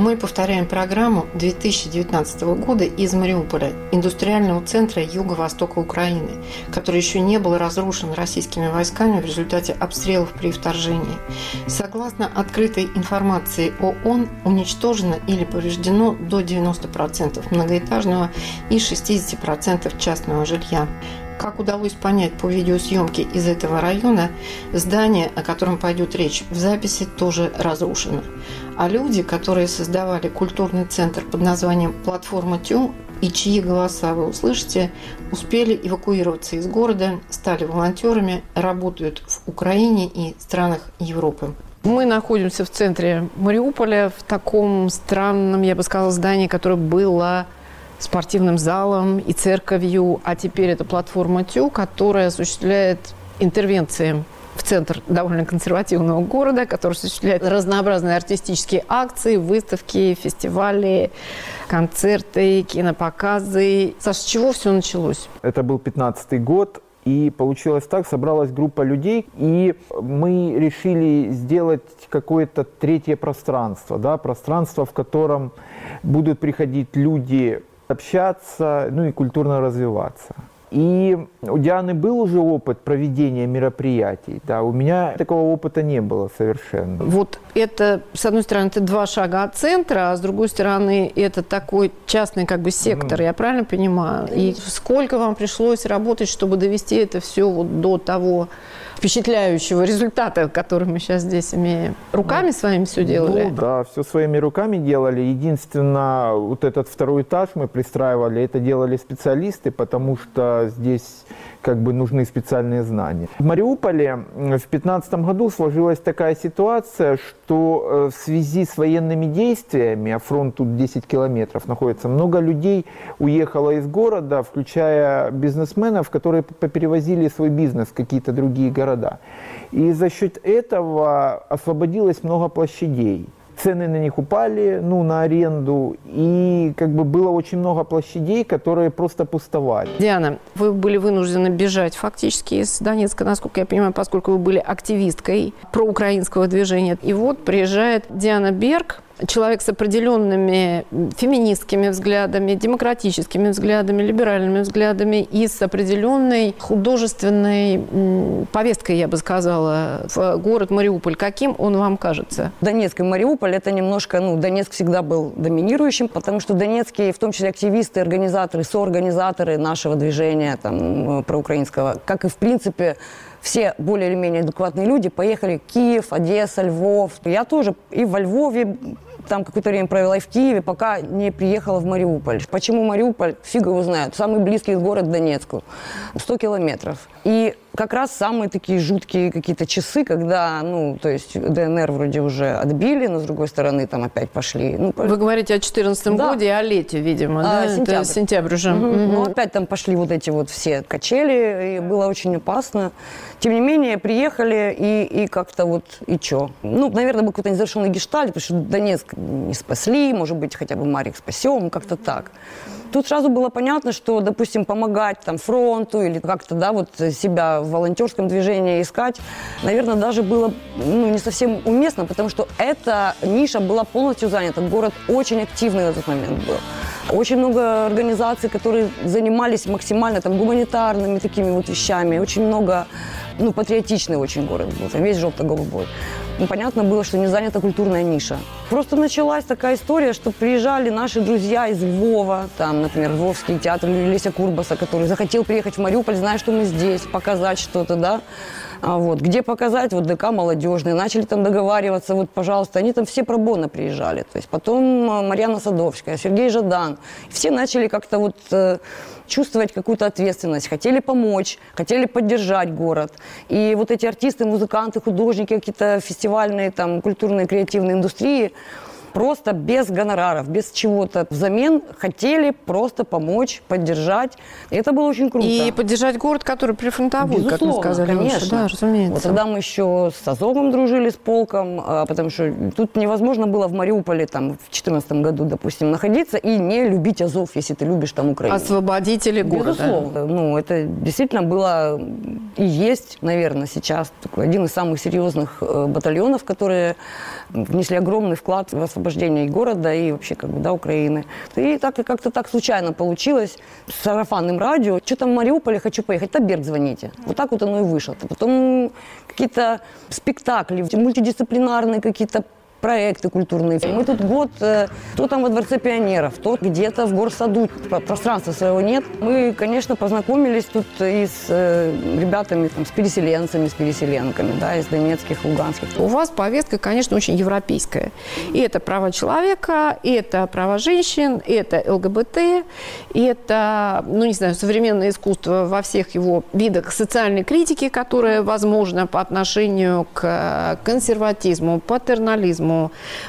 Мы повторяем программу 2019 года из Мариуполя, индустриального центра юго-востока Украины, который еще не был разрушен российскими войсками в результате обстрелов при вторжении. Согласно открытой информации ООН, уничтожено или повреждено до 90% многоэтажного и 60% частного жилья. Как удалось понять по видеосъемке из этого района, здание, о котором пойдет речь в записи, тоже разрушено. А люди, которые создавали культурный центр под названием «Платформа Тю», и чьи голоса вы услышите, успели эвакуироваться из города, стали волонтерами, работают в Украине и странах Европы. Мы находимся в центре Мариуполя, в таком странном, я бы сказала, здании, которое было спортивным залом и церковью, а теперь это платформа ТЮ, которая осуществляет интервенции в центр довольно консервативного города, который осуществляет разнообразные артистические акции, выставки, фестивали, концерты, кинопоказы. Саш, с чего все началось? Это был 15 год. И получилось так, собралась группа людей, и мы решили сделать какое-то третье пространство, да, пространство, в котором будут приходить люди общаться, ну и культурно развиваться. И у Дианы был уже опыт проведения мероприятий, да, у меня такого опыта не было совершенно. Вот это, с одной стороны, это два шага от центра, а с другой стороны, это такой частный как бы сектор, mm. я правильно понимаю? И сколько вам пришлось работать, чтобы довести это все вот до того впечатляющего результата, который мы сейчас здесь имеем. Руками ну, своими все делали? Ну, да, все своими руками делали. Единственное, вот этот второй этаж мы пристраивали, это делали специалисты, потому что здесь как бы нужны специальные знания. В Мариуполе в 2015 году сложилась такая ситуация, что э, в связи с военными действиями, а фронт тут 10 километров находится, много людей уехало из города, включая бизнесменов, которые поперевозили свой бизнес в какие-то другие города. И за счет этого освободилось много площадей цены на них упали, ну, на аренду, и как бы было очень много площадей, которые просто пустовали. Диана, вы были вынуждены бежать фактически из Донецка, насколько я понимаю, поскольку вы были активисткой проукраинского движения. И вот приезжает Диана Берг, человек с определенными феминистскими взглядами, демократическими взглядами, либеральными взглядами и с определенной художественной повесткой, я бы сказала, в город Мариуполь. Каким он вам кажется? Донецк и Мариуполь – это немножко, ну, Донецк всегда был доминирующим, потому что донецкие, в том числе активисты, организаторы, соорганизаторы нашего движения там, проукраинского, как и, в принципе, все более или менее адекватные люди поехали в Киев, Одесса, Львов. Я тоже и во Львове там какое-то время провела в Киеве, пока не приехала в Мариуполь. Почему Мариуполь? Фиг его знает. Самый близкий город Донецку. 100 километров. И как раз самые такие жуткие какие-то часы, когда, ну, то есть ДНР вроде уже отбили, но с другой стороны там опять пошли. Ну, Вы говорите о 2014 да. годе, о лете, видимо, а, да? Сентябрь. Это сентябрь уже. Угу. Угу. Ну, опять там пошли вот эти вот все качели, и было очень опасно. Тем не менее, приехали, и, и как-то вот, и чё? Ну, наверное, был какой-то незавершенный гештальт, потому что Донецк не спасли, может быть, хотя бы Марик спасем, как-то так. Тут сразу было понятно, что, допустим, помогать там фронту или как-то, да, вот себя в волонтерском движении искать, наверное, даже было ну, не совсем уместно, потому что эта ниша была полностью занята. Город очень активный на тот момент был. Очень много организаций, которые занимались максимально там гуманитарными такими вот вещами. Очень много, ну, патриотичный очень город был, там весь желто-голубой понятно было, что не занята культурная ниша. Просто началась такая история, что приезжали наши друзья из Львова, там, например, Львовский театр Леся Курбаса, который захотел приехать в Мариуполь, зная, что мы здесь, показать что-то, да. А вот, где показать, вот ДК молодежный, начали там договариваться, вот, пожалуйста, они там все пробонно приезжали, то есть потом э, Марьяна Садовская, Сергей Жадан, все начали как-то вот э, чувствовать какую-то ответственность, хотели помочь, хотели поддержать город. И вот эти артисты, музыканты, художники, какие-то фестивальной, там, культурной, креативной индустрии просто без гонораров, без чего-то. Взамен хотели просто помочь, поддержать. И это было очень круто. И поддержать город, который прифронтовой, Безусловно, как мы сказали. конечно. Да, разумеется. Вот тогда мы еще с Азовом дружили, с полком, а, потому что тут невозможно было в Мариуполе там, в 2014 году, допустим, находиться и не любить Азов, если ты любишь там Украину. Освободители города. Безусловно. Ну, это действительно было и есть, наверное, сейчас такой один из самых серьезных э, батальонов, которые внесли огромный вклад в освобождение города, и вообще как бы, да, Украины. И так и как-то так случайно получилось с сарафанным радио. Что там в Мариуполе, хочу поехать, Таберг звоните. Вот так вот оно и вышло. Потом какие-то спектакли, мультидисциплинарные какие-то проекты культурные. Мы тут год, э, то там во Дворце пионеров, то где-то в горсаду. Пространства своего нет. Мы, конечно, познакомились тут и с э, ребятами, там, с переселенцами, с переселенками, да, из донецких, луганских. У вас повестка, конечно, очень европейская. И это права человека, и это права женщин, и это ЛГБТ, и это, ну, не знаю, современное искусство во всех его видах социальной критики, которая возможна по отношению к консерватизму, патернализму,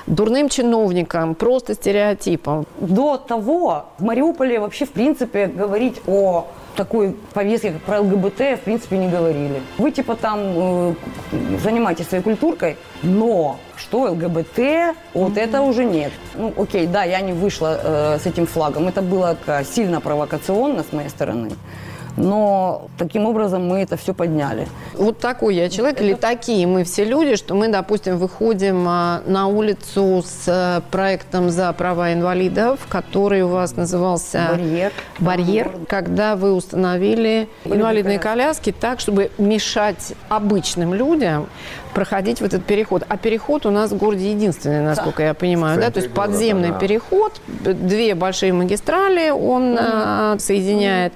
дурным чиновникам, просто стереотипам. До того в Мариуполе вообще, в принципе, говорить о такой повестке, как про ЛГБТ, в принципе, не говорили. Вы, типа, там э, занимаетесь своей культуркой, но что ЛГБТ, вот mm-hmm. это уже нет. Ну, окей, да, я не вышла э, с этим флагом. Это было сильно провокационно с моей стороны но таким образом мы это все подняли. Вот такой я человек, это... или такие мы все люди, что мы, допустим, выходим а, на улицу с э, проектом за права инвалидов, который у вас назывался «Барьер». «Барьер», когда вы установили инвалидные коляски так, чтобы мешать обычным людям проходить в этот переход. А переход у нас в городе единственный, насколько да. я понимаю, да? То есть подземный города, да. переход, две большие магистрали он mm-hmm. соединяет.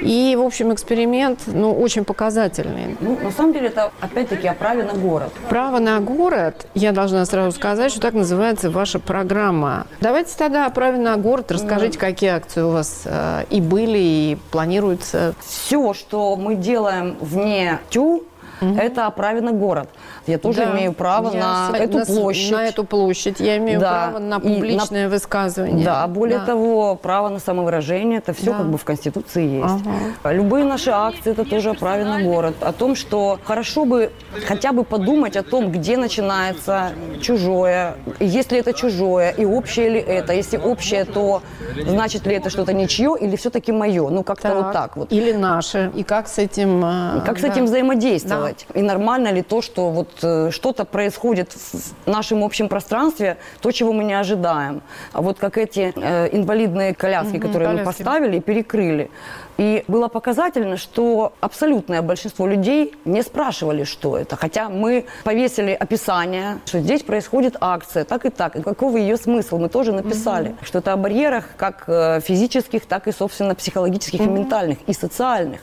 И, в общем, эксперимент, ну, очень показательный. Ну, на самом деле, это, опять-таки, о праве на город. Право на город, я должна сразу сказать, что так называется ваша программа. Давайте тогда о праве на город. Расскажите, mm-hmm. какие акции у вас э, и были, и планируются. Все, что мы делаем вне ТЮ, угу. это оправено город. Я тоже да. имею право я на эту на, площадь. На эту площадь. Я имею да. право на публичное на... высказывание. Да, более да. того, право на самовыражение, это все да. как бы в Конституции есть. Ага. Любые наши акции, это тоже оправено город. О том, что хорошо бы хотя бы подумать о том, где начинается чужое, есть ли это чужое, и общее ли это. Если общее, то значит ли это что-то ничье или все-таки мое. Ну, как-то вот так вот. Или наше. И как с этим... И как да. с этим взаимодействовать. Да. И нормально ли то, что вот Э, что-то происходит в нашем общем пространстве, то, чего мы не ожидаем. А вот как эти э, инвалидные коляски, угу, которые коляски. мы поставили и перекрыли. И было показательно, что абсолютное большинство людей не спрашивали, что это. Хотя мы повесили описание, что здесь происходит акция, так и так. И какого ее смысл мы тоже написали. Угу. Что это о барьерах как э, физических, так и, собственно, психологических угу. и ментальных, и социальных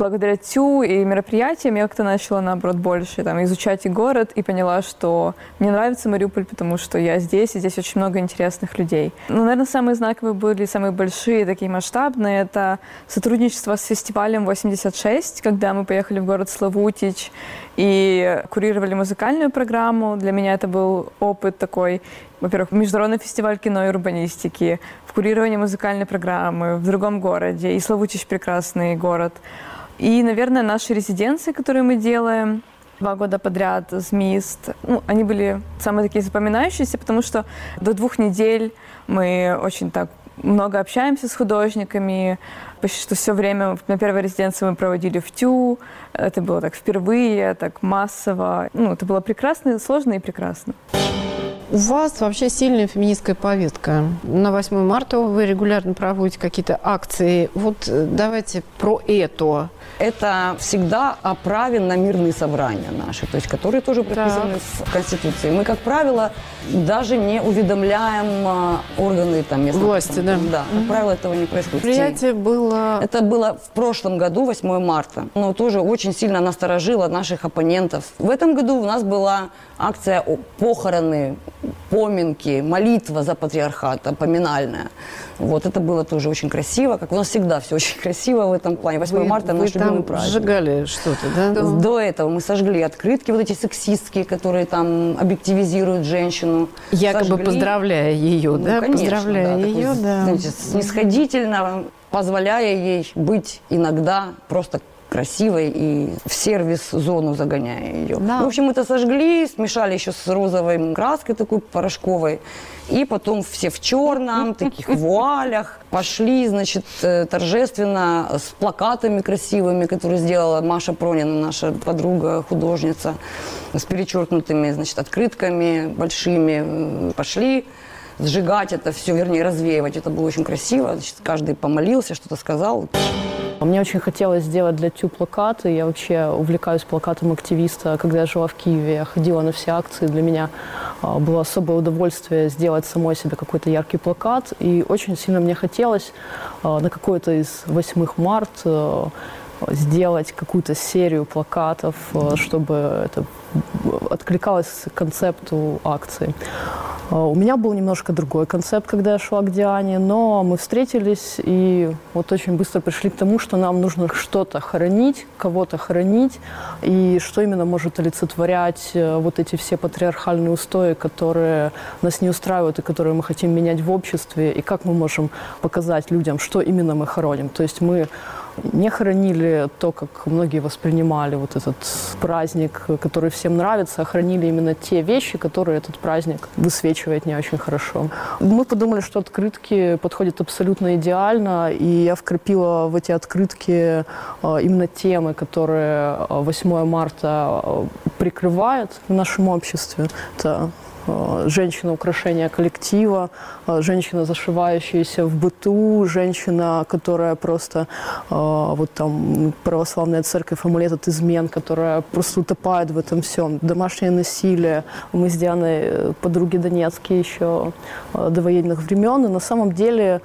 благодаря ТЮ и мероприятиям я как-то начала, наоборот, больше там, изучать и город, и поняла, что мне нравится Мариуполь, потому что я здесь, и здесь очень много интересных людей. Ну, наверное, самые знаковые были, самые большие, такие масштабные, это сотрудничество с фестивалем 86, когда мы поехали в город Славутич и курировали музыкальную программу. Для меня это был опыт такой, во-первых, международный фестиваль кино и урбанистики, в курировании музыкальной программы в другом городе. И Славутич прекрасный город. И, наверное, наши резиденции, которые мы делаем, два года подряд ЗМИСТ, ну, они были самые такие запоминающиеся, потому что до двух недель мы очень так много общаемся с художниками, почти что все время на первой резиденции мы проводили в ТЮ, это было так впервые, так массово, ну, это было прекрасно, сложно и прекрасно. У вас вообще сильная феминистская повестка. На 8 марта вы регулярно проводите какие-то акции. Вот э, давайте про это. Это всегда о праве на мирные собрания наши, то есть которые тоже прописаны так. в Конституции. Мы, как правило, даже не уведомляем а, органы там, местной власти. Да, да как правило, этого не происходит. Мероприятие было... Это было в прошлом году, 8 марта. Но тоже очень сильно насторожило наших оппонентов. В этом году у нас была акция «Похороны поминки, молитва за патриархата, поминальная. Вот это было тоже очень красиво, как у нас всегда все очень красиво в этом плане. 8 Вы- марта вы наш там любимый праздник. сжигали что-то, да? До этого мы сожгли открытки, вот эти сексистские, которые там объективизируют женщину. Якобы Сожгли. поздравляя ее, Ну, да? конечно, поздравляя да, ее, такой, да. знаете, снисходительно, позволяя ей быть иногда просто красивой и в сервис-зону загоняя ее. Да. В общем, это сожгли, смешали еще с розовой краской такой порошковой. И потом все в черном, таких вуалях, пошли, значит, э, торжественно с плакатами красивыми, которые сделала Маша Пронина, наша подруга, художница, с перечеркнутыми, значит, открытками большими. Пошли сжигать это все, вернее, развеивать. Это было очень красиво. Значит, каждый помолился, что-то сказал. Мне очень хотелось сделать для ТЮ плакаты. Я вообще увлекаюсь плакатом активиста. Когда я жила в Киеве, я ходила на все акции. Для меня а, было особое удовольствие сделать самой себе какой-то яркий плакат. И очень сильно мне хотелось а, на какой-то из 8 марта сделать какую-то серию плакатов, э, чтобы это откликалось концепту акции. Э, У меня был немножко другой концепт, когда я шла к Диане, но мы встретились и вот очень быстро пришли к тому, что нам нужно что-то хоронить, кого-то хоронить, и что именно может олицетворять э, вот эти все патриархальные устои, которые нас не устраивают и которые мы хотим менять в обществе, и как мы можем показать людям, что именно мы хороним. То есть мы не хоронили то, как многие воспринимали вот этот праздник, который всем нравится, а хранили именно те вещи, которые этот праздник высвечивает не очень хорошо. Мы подумали, что открытки подходят абсолютно идеально, и я вкрапила в эти открытки э, именно темы, которые э, 8 марта э, прикрывает в нашем обществе. Это э, женщина украшение коллектива, э, женщина, зашивающаяся в быту, женщина, которая просто э, вот там православная церковь, амулет от измен, которая просто утопает в этом всем. Домашнее насилие. Мы с Дианой э, подруги Донецкие еще э, до военных времен. И на самом деле э,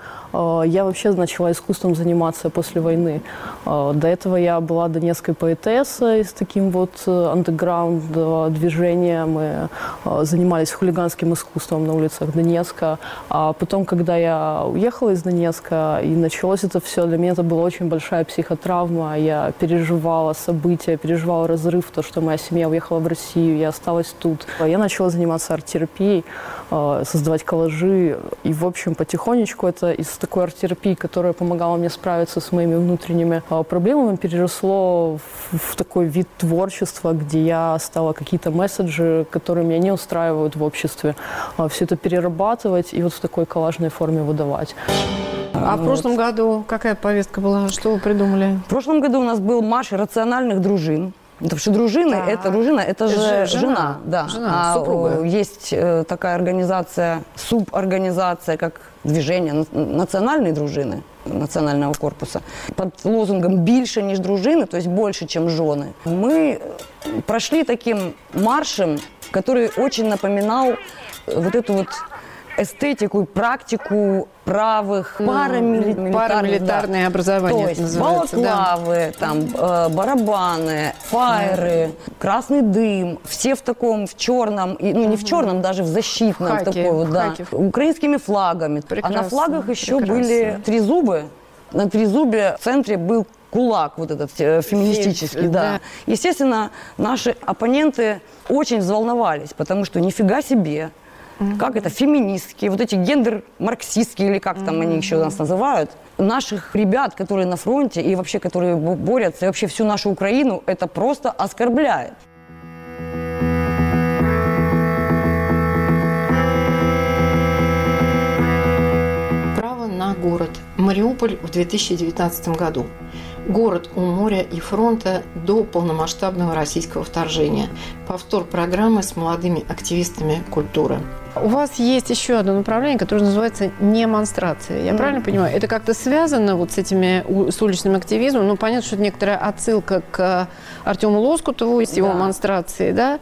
я вообще начала искусством заниматься после войны. Э, До этого я была донецкой поэтессой с таким вот э, андеграунд движением. Мы э, занимались хулиганским искусством на улицах Донецка. А потом, когда я уехала из Донецка и началось это все, для меня это была очень большая психотравма. Я переживала события, переживала разрыв, то, что моя семья уехала в Россию, я осталась тут. Я начала заниматься арт-терапией, создавать коллажи. И, в общем, потихонечку это из такой арт-терапии, которая помогала мне справиться с моими внутренними э, проблемами, переросло в, в такой вид творчества, где я стала какие-то месседжи, которые меня не устраивают в обществе, все это перерабатывать и вот в такой коллажной форме выдавать. А в Вот. прошлом году какая повестка была? Что вы придумали? В прошлом году у нас был марш рациональных дружин. Потому что дружины, Так. это дружина, это же жена, жена. да. Жена, а супруга. о, есть э, такая организация, суборганизация, как движение на- национальной дружины, национального корпуса, под лозунгом «більше, ніж дружины», то есть больше, чем жены. Мы прошли таким маршем, который очень напоминал э, вот эту вот эстетику, практику правых парамилитарных, Парамилитарное образование то есть называется, да. балаклавы, там, э, барабаны, фаеры, красный дым. Все в таком, в черном, и, ну не в черном, даже в защитном. Хаки, такой вот, да, хаки. украинскими флагами. А Прекрасно, на флагах еще прекрасно. были трезубы. На трезубе в центре был кулак вот этот э, феминистический, Фем- да. да. Естественно, наши оппоненты очень взволновались, потому что нифига себе, как это, феминистские, вот эти гендер-марксистские, или как там они еще нас называют, наших ребят, которые на фронте и вообще, которые бо- борются, и вообще всю нашу Украину, это просто оскорбляет. Право на город. Мариуполь в 2019 году. Город у моря и фронта до полномасштабного российского вторжения. Повтор программы с молодыми активистами культуры. У вас есть еще одно направление, которое называется демонстрация. Я правильно понимаю? Это как-то связано вот с этими с уличным активизмом? Ну, понятно, что это некоторая отсылка к Артему Лоскутову и с его Да. монстрацией, да?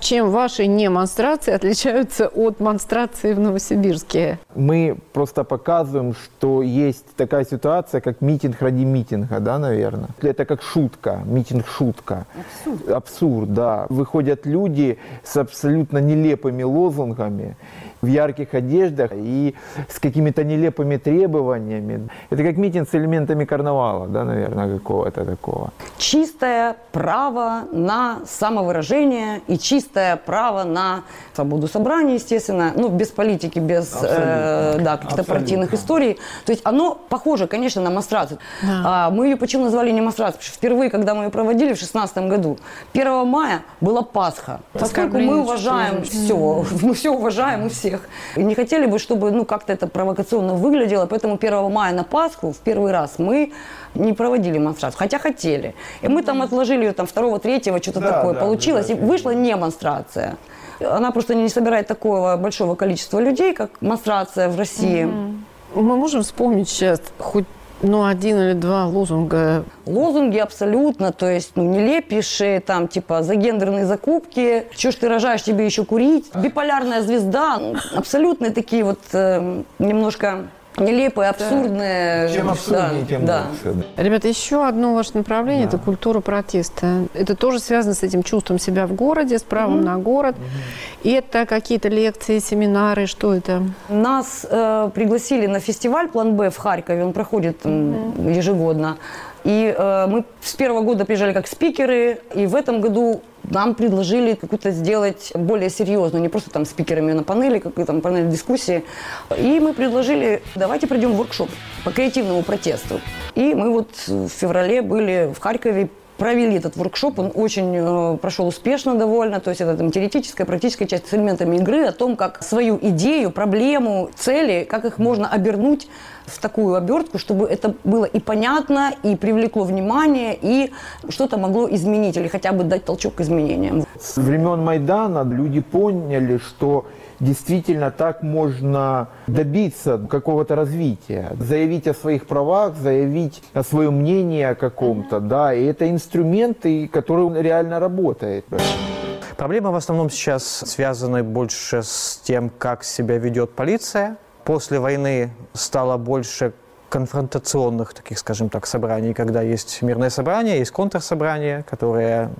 Чем ваши не монстрации отличаются от монстрации в Новосибирске? Мы просто показываем, что есть такая ситуация, как митинг ради митинга, да, наверное. Это как шутка, митинг-шутка. Абсурд. Абсурд, да. Выходят люди с абсолютно нелепыми лозунгами, в ярких одеждах и с какими-то нелепыми требованиями. Это как митинг с элементами карнавала, да, наверное, какого-то такого. Чистое право на самовыражение и чистое право на свободу собрания, естественно, ну, без политики, без э, да, каких-то партийных историй. То есть оно похоже, конечно, на монстрацию. Да. А, мы ее почему назвали не монстрацией? Потому что впервые, когда мы ее проводили в 2016 году, 1 мая была Пасха. Поскольку мы уважаем все, мы все уважаем у всех. И не хотели бы, чтобы ну, как-то это провокационно выглядело, поэтому 1 мая на Пасху в первый раз мы не проводили монстрацию, хотя хотели. И мы там отложили ее там 2-3, что-то Да, такое да, получилось, и обязательно. вышла не монстрация. Она просто не собирает такого большого количества людей, как монстрация в России. Мы можем вспомнить сейчас хоть ну, один или два лозунга Лозунги абсолютно, то есть ну, нелепейшие, там, типа, за гендерные закупки, что ж ты рожаешь, тебе еще курить, биполярная звезда, ну, абсолютные такие вот э, немножко нелепые, абсурдные. Чем да, абсурднее, тем да. лучше. Ребята, еще одно ваше направление – это культура протеста. Это тоже связано с этим чувством себя в городе, с правом на город. И это какие-то лекции, семинары, что это? Нас э, пригласили на фестиваль «План Б» в Харькове, он проходит м, ежегодно. И э, мы с первого года приезжали как спикеры, и в этом году нам предложили какую-то сделать более серьезную, не просто там спикерами на панели, какой там панель дискуссии. И мы предложили, давайте пройдем воркшоп по креативному протесту. И мы вот в феврале были в Харькове, провели этот воркшоп, он очень э, прошел успешно довольно, то есть это там теоретическая, практическая часть с элементами игры, о том, как свою идею, проблему, цели, как их можно обернуть в такую обертку, чтобы это было и понятно, и привлекло внимание, и что-то могло изменить, или хотя бы дать толчок к изменениям. С времен Майдана люди поняли, что действительно так можно добиться какого-то развития, заявить о своих правах, заявить о своем мнении о каком-то, да, и это инструменты, которые реально работают. Проблемы в основном сейчас связаны больше с тем, как себя ведет полиция. После войны стало больше конфронтационных, таких, скажем так, собраний, когда есть мирное собрание, есть контрсобрание, которые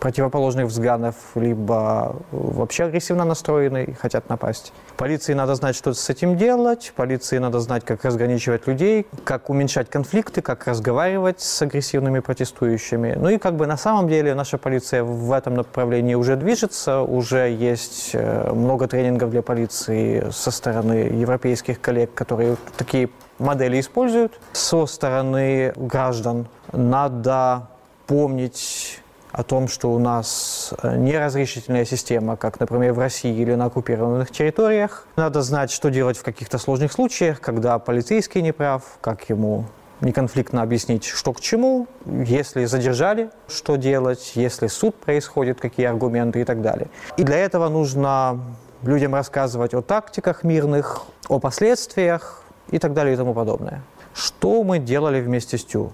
противоположных взглядов, либо вообще агрессивно настроены и хотят напасть. Полиции надо знать, что с этим делать, полиции надо знать, как разграничивать людей, как уменьшать конфликты, как разговаривать с агрессивными протестующими. Ну и как бы на самом деле наша полиция в этом направлении уже движется, уже есть э, много тренингов для полиции со стороны европейских коллег, которые такие модели используют. Со стороны граждан надо помнить о том, что у нас э, неразрешительная система, как, например, в России или на оккупированных территориях. Надо знать, что делать в каких-то сложных случаях, когда полицейский не прав, как ему неконфликтно объяснить, что к чему, если задержали, что делать, если суд происходит, какие аргументы и так далее. И для этого нужно людям рассказывать о тактиках мирных, о последствиях и так далее и тому подобное. Что мы делали вместе с ТЮ?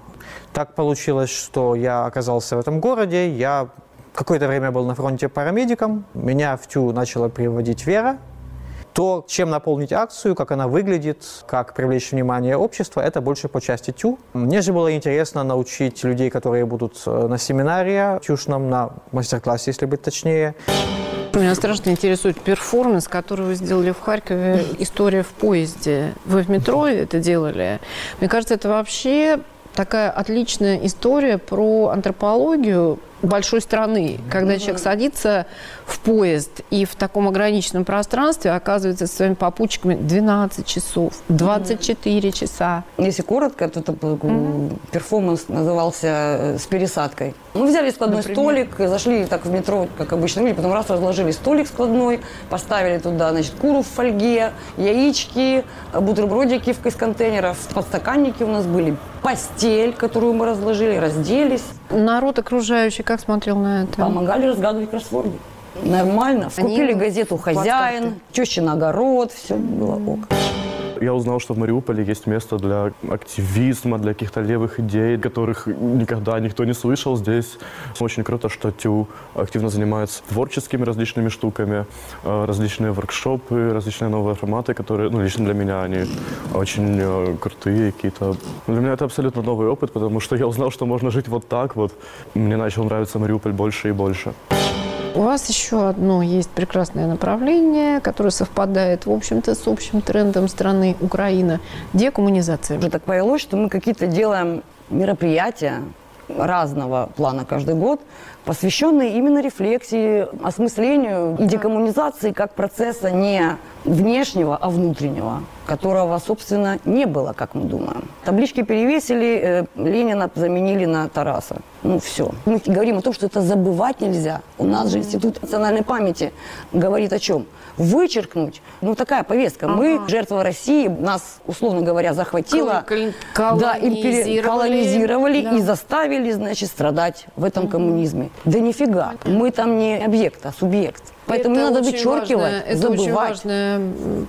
Так получилось, что я оказался в этом городе, я какое-то время был на фронте парамедиком, меня в ТЮ начала приводить Вера. То, чем наполнить акцию, как она выглядит, как привлечь внимание общества, это больше по части ТЮ. Мне же было интересно научить людей, которые будут э, на семинаре тюшном, на мастер-классе, если быть точнее, Меня страшно интересует перформанс, который вы сделали в Харькове, история в поезде. Вы в метро это делали. Мне кажется, это вообще такая отличная история про антропологию большой страны, когда человек садится в поезд и в таком ограниченном пространстве оказывается со своими попутчиками 12 часов, 24 часа. Если коротко, то это м, перформанс назывался э, «С пересадкой». Мы взяли складной Например? столик, зашли так в метро, как обычно люди, потом раз разложили столик складной, поставили туда, значит, куру в фольге, яички, бутербродики из контейнеров, подстаканники у нас были, постель, которую мы разложили, разделись, Народ окружающий как смотрел на это? помогали разгадывать кроссворды. Нормально. Они Купили газету «Хозяин». «Тещин огород», все было ок. Я узнал, что в Мариуполе есть место для активизма, для каких-то левых идей, которых никогда никто не слышал. Здесь очень круто, что ТЮ активно занимается творческими различными штуками, э, различные воркшопы, различные новые форматы, которые, ну, лично для меня они очень э, крутые какие-то. Для меня это абсолютно новый опыт, потому что я узнал, что можно жить вот так вот. Мне начал нравиться Мариуполь больше и больше. У вас еще одно есть прекрасное направление, которое совпадает, в общем-то, с общим трендом страны Украина – декоммунизация. Уже так повелось, что мы какие-то делаем мероприятия разного плана каждый год, посвященные именно рефлексии, осмыслению и декоммунизации как процесса не внешнего, а внутреннего, которого, собственно, не было, как мы думаем. Таблички перевесили, э, Ленина заменили на Тараса. Ну, все. Мы говорим о том, что это забывать нельзя. У нас же Институт национальной памяти говорит о чем? Вычеркнуть. Ну, такая повестка. Мы жертва России, нас, условно говоря, захватила. Кол- Да, и пере- колонизировали. колонизировали Да. и заставили, значит, страдать в этом коммунизме. Да нифига. Мы там не объект, а субъект. Поэтому Это не надо вычеркивать, важное- Это очень забывать. важное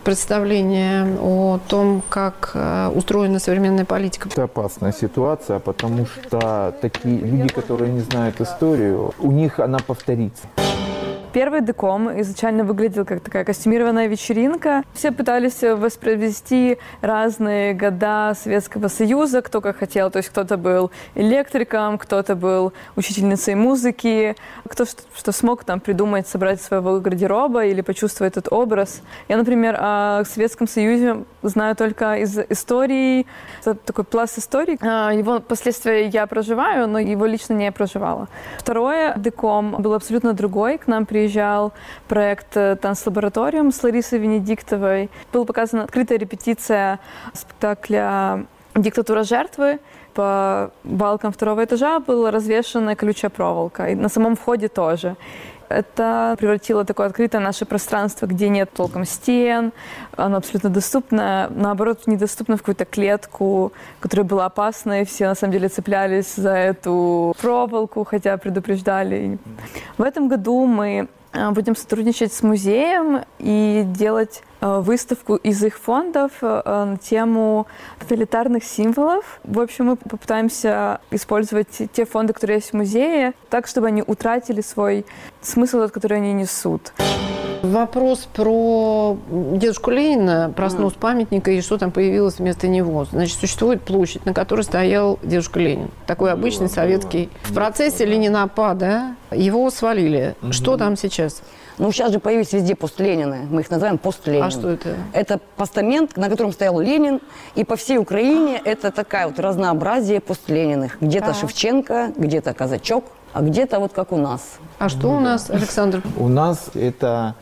представление о том, как э, устроена современная политика. Это опасная ситуация, потому что такие люди, которые не знают историю, у них она повторится. Первый деком изначально выглядел как такая костюмированная вечеринка. Все пытались воспроизвести разные года Советского Союза, кто как хотел. То есть кто-то был электриком, кто-то был учительницей музыки, кто что, что смог там придумать, собрать своего гардероба или почувствовать этот образ. Я, например, о Советском Союзе знаю только из истории, это такой пласт истории. А, Его последствия я проживаю, но его лично не проживала. Второе деком был абсолютно другой. К нам приезжал проект э, «Танцлабораториум» с Ларисой Венедиктовой. Была показана открытая репетиция спектакля «Диктатура жертвы». По балкам второго этажа была развешена колючая проволока. И на самом входе тоже. Это превратило такое открытое наше пространство, где нет толком стен, оно абсолютно доступно, наоборот, недоступно в какую-то клетку, которая была опасной, все на самом деле цеплялись за эту проволоку, хотя предупреждали. В этом году мы будем сотрудничать с музеем и делать э, выставку из их фондов э, на тему тоталитарных символов. В общем, мы попытаемся использовать те фонды, которые есть в музее, так, чтобы они утратили свой смысл, тот, который они несут. Вопрос про дедушку Ленина, про снос памятника и что там появилось вместо него. Значит, существует площадь, на которой стоял дедушка Ленин. Такой обычный советский. В процессе ленинопада его свалили. Что там сейчас? Ну, сейчас же появились везде постленины. Мы их называем постленин. А что это? Это постамент, на котором стоял Ленин. И по всей Украине это такая вот разнообразие постлениных. Где-то Так. Шевченко, где-то Казачок, а где-то вот как у нас. А что у нас, Александр? У нас это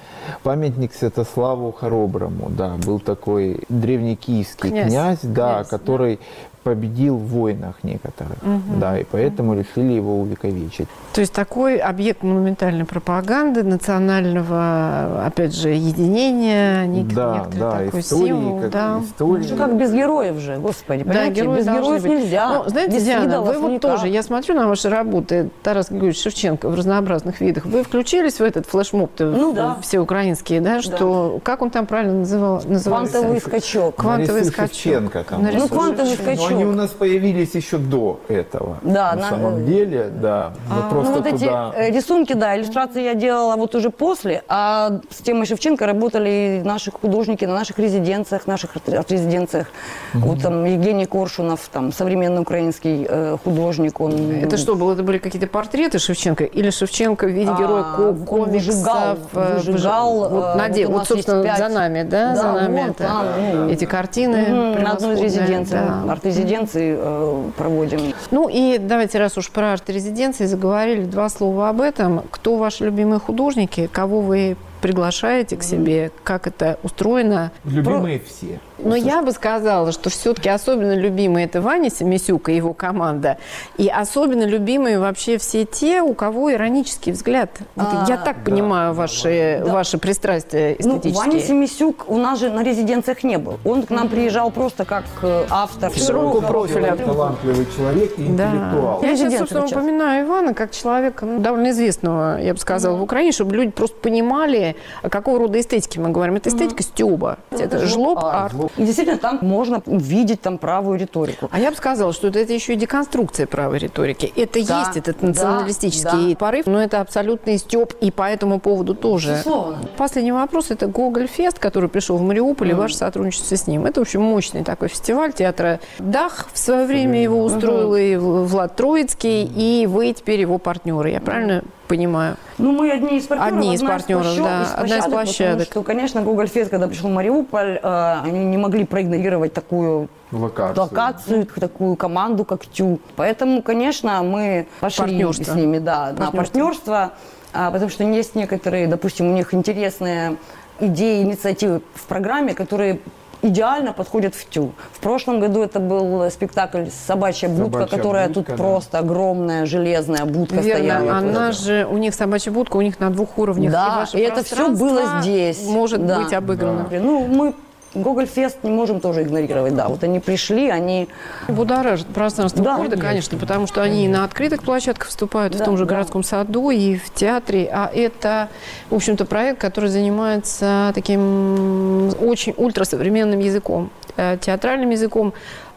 памятник Святославу Хороброму, да, был такой древний киевский Князь. князь, да, Князь, который победил в войнах некоторых, да, и поэтому решили его увековечить. То есть такой объект монументальной пропаганды, национального, опять же, единения, нек- да, некоторый да, такой истории, символ. как да. истории. Ну, как без героев же, господи, Да, понимаете? герои без должны героев быть. нельзя. Ну, знаете, без Диана, вы вот никак. тоже, я смотрю на ваши работы, Тарас Григорьевич Шевченко в разнообразных видах. Вы включились в этот флешмоб Ну да. все украинские, да, что, как он там правильно называл, назывался? Квантовый скачок. Квантовый Нарисуй скачок. Шевченко там. Нарисуй Ну, квантовый скачок. Они у нас появились еще до этого. Да, на, на- самом деле, да. Мы Ну, просто вот эти туда... э, рисунки, да, иллюстрации я делала вот уже после, а с темой Шевченко работали и наши художники на наших резиденциях, наших арт- арт-резиденциях. Вот там Евгений Коршунов, там современный украинский э, художник, он... Это что было? Это были какие-то портреты Шевченко? Или Шевченко в виде А, героя ко- он комиксов? выжигал, э, выжигал, выжи- Вот, э, де- вот у вот, нас собственно, есть пять. за нами, да? Да, за нами вот это, там, ну, эти картины Мгм, На одной из резиденций, да. арт-резиденции э, проводим. Ну и давайте, раз уж про арт-резиденции заговорили, два слова об этом. Кто ваши любимые художники? Кого вы приглашаете к себе? Как это устроено? Любимые все. Но я бы сказала, что все-таки особенно любимый это Ваня Семисюк и его команда. И особенно любимые вообще все те, у кого иронический взгляд. Вот А, я так понимаю ваши, ваши пристрастия Ну, эстетические. Ваня Семисюк у нас же на резиденциях не был. Он к нам приезжал просто как э, автор. Широкого профиля. Талантливый человек и Да. интеллектуал. Я сейчас, собственно, сейчас. упоминаю Ивана как человека ну, довольно известного, я бы сказала, в Украине, чтобы люди просто понимали, о какого рода эстетике мы говорим. Это эстетика стёба. Это жлоб арт. И действительно, там можно увидеть там правую риторику. А я бы сказала, что это, это еще и деконструкция правой риторики. Это Да, есть этот да, националистический да. порыв, но это абсолютный стёб и по этому поводу тоже. Безусловно. Последний вопрос – это Гоголь Фест, который пришел в Мариуполь, и ваше сотрудничество с ним. Это, в общем, мощный такой фестиваль театра «Дах». В свое время его устроил и Влад Троицкий, и вы теперь его партнеры. Я правильно понимаю. Ну, мы одни из партнеров. Одни из одна партнеров, площадок, да, из одна из площадок. Потому что, конечно, Google Fest, когда пришел в Мариуполь, э, они не могли проигнорировать такую Локацию. локацию, такую команду, как ТЮ. Поэтому, конечно, мы пошли Партнерство. с ними да, на Партнерство. партнерство, а, потому что есть некоторые, допустим, у них интересные идеи, инициативы в программе, которые идеально подходят в ТЮ. В прошлом году это был спектакль «Собачья будка», «Собачья которая будка», тут да. просто огромная железная будка Верно, стояла. она же, у них собачья будка, у них на двух уровнях. Да, ваше и это все было здесь. Может Да. быть обыграно. Ну, мы Гоголь Фест не можем тоже игнорировать, да. Вот они пришли, они... Будоражит пространство Да, города, конечно. потому что они на открытых площадках выступают, в Да, том же да. городском саду, и в театре. А это, в общем-то, проект, который занимается таким очень ультрасовременным языком, э, театральным языком.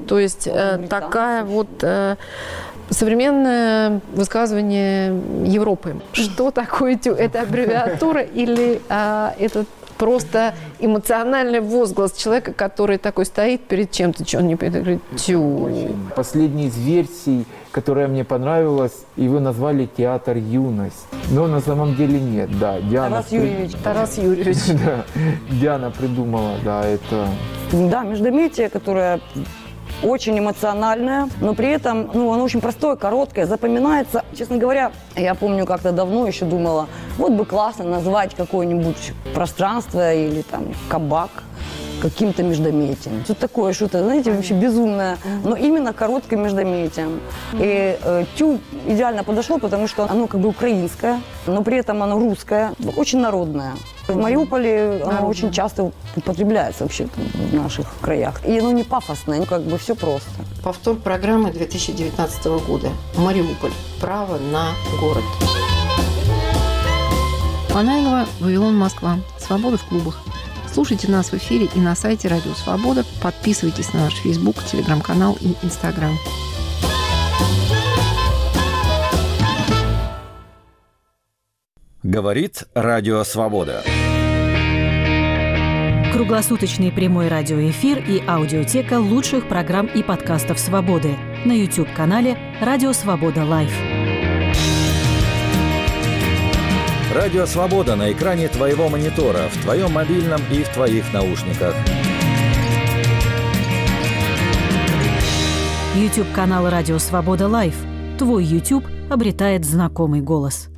То есть э, такая вот э, современное высказывание Европы. Что такое тю? Это аббревиатура или а, это просто эмоциональный возглас человека, который такой стоит перед чем-то, что он не понимает, говорит, тю. Последняя из версий, которая мне понравилась, его назвали «Театр юность». Но на самом деле нет, да. Диана, Тарас при- Юрьевич. Тарас Юрьевич. Да, Диана придумала, да, это... Да, междометие, которое очень эмоциональное, но при этом, ну, оно очень простое, короткое, запоминается. Честно говоря, я помню, как-то давно еще думала, вот бы классно назвать какое-нибудь пространство или там кабак каким-то междометием. Что такое, что-то, знаете, вообще безумное, но именно коротким междометием. И э, тю идеально подошло, потому что оно как бы украинское, но при этом оно русское, очень народное. В Мариуполе оно очень часто употребляется вообще в наших краях. И оно не пафосное, ну как бы все просто. Повтор программы 2019 года. Мариуполь. Право на город. Фанайлова, Вавилон, Москва. Свобода в клубах. Слушайте нас в эфире и на сайте Радио Свобода. Подписывайтесь на наш Фейсбук, Телеграм-канал и Инстаграм. Говорит Радио Свобода. Круглосуточный прямой радиоэфир и аудиотека лучших программ и подкастов «Свободы» на YouTube-канале «Радио Свобода Live». Радио Свобода на экране твоего монитора, в твоем мобильном и в твоих наушниках. YouTube-канал «Радио Свобода Лайв». Твой YouTube обретает знакомый голос.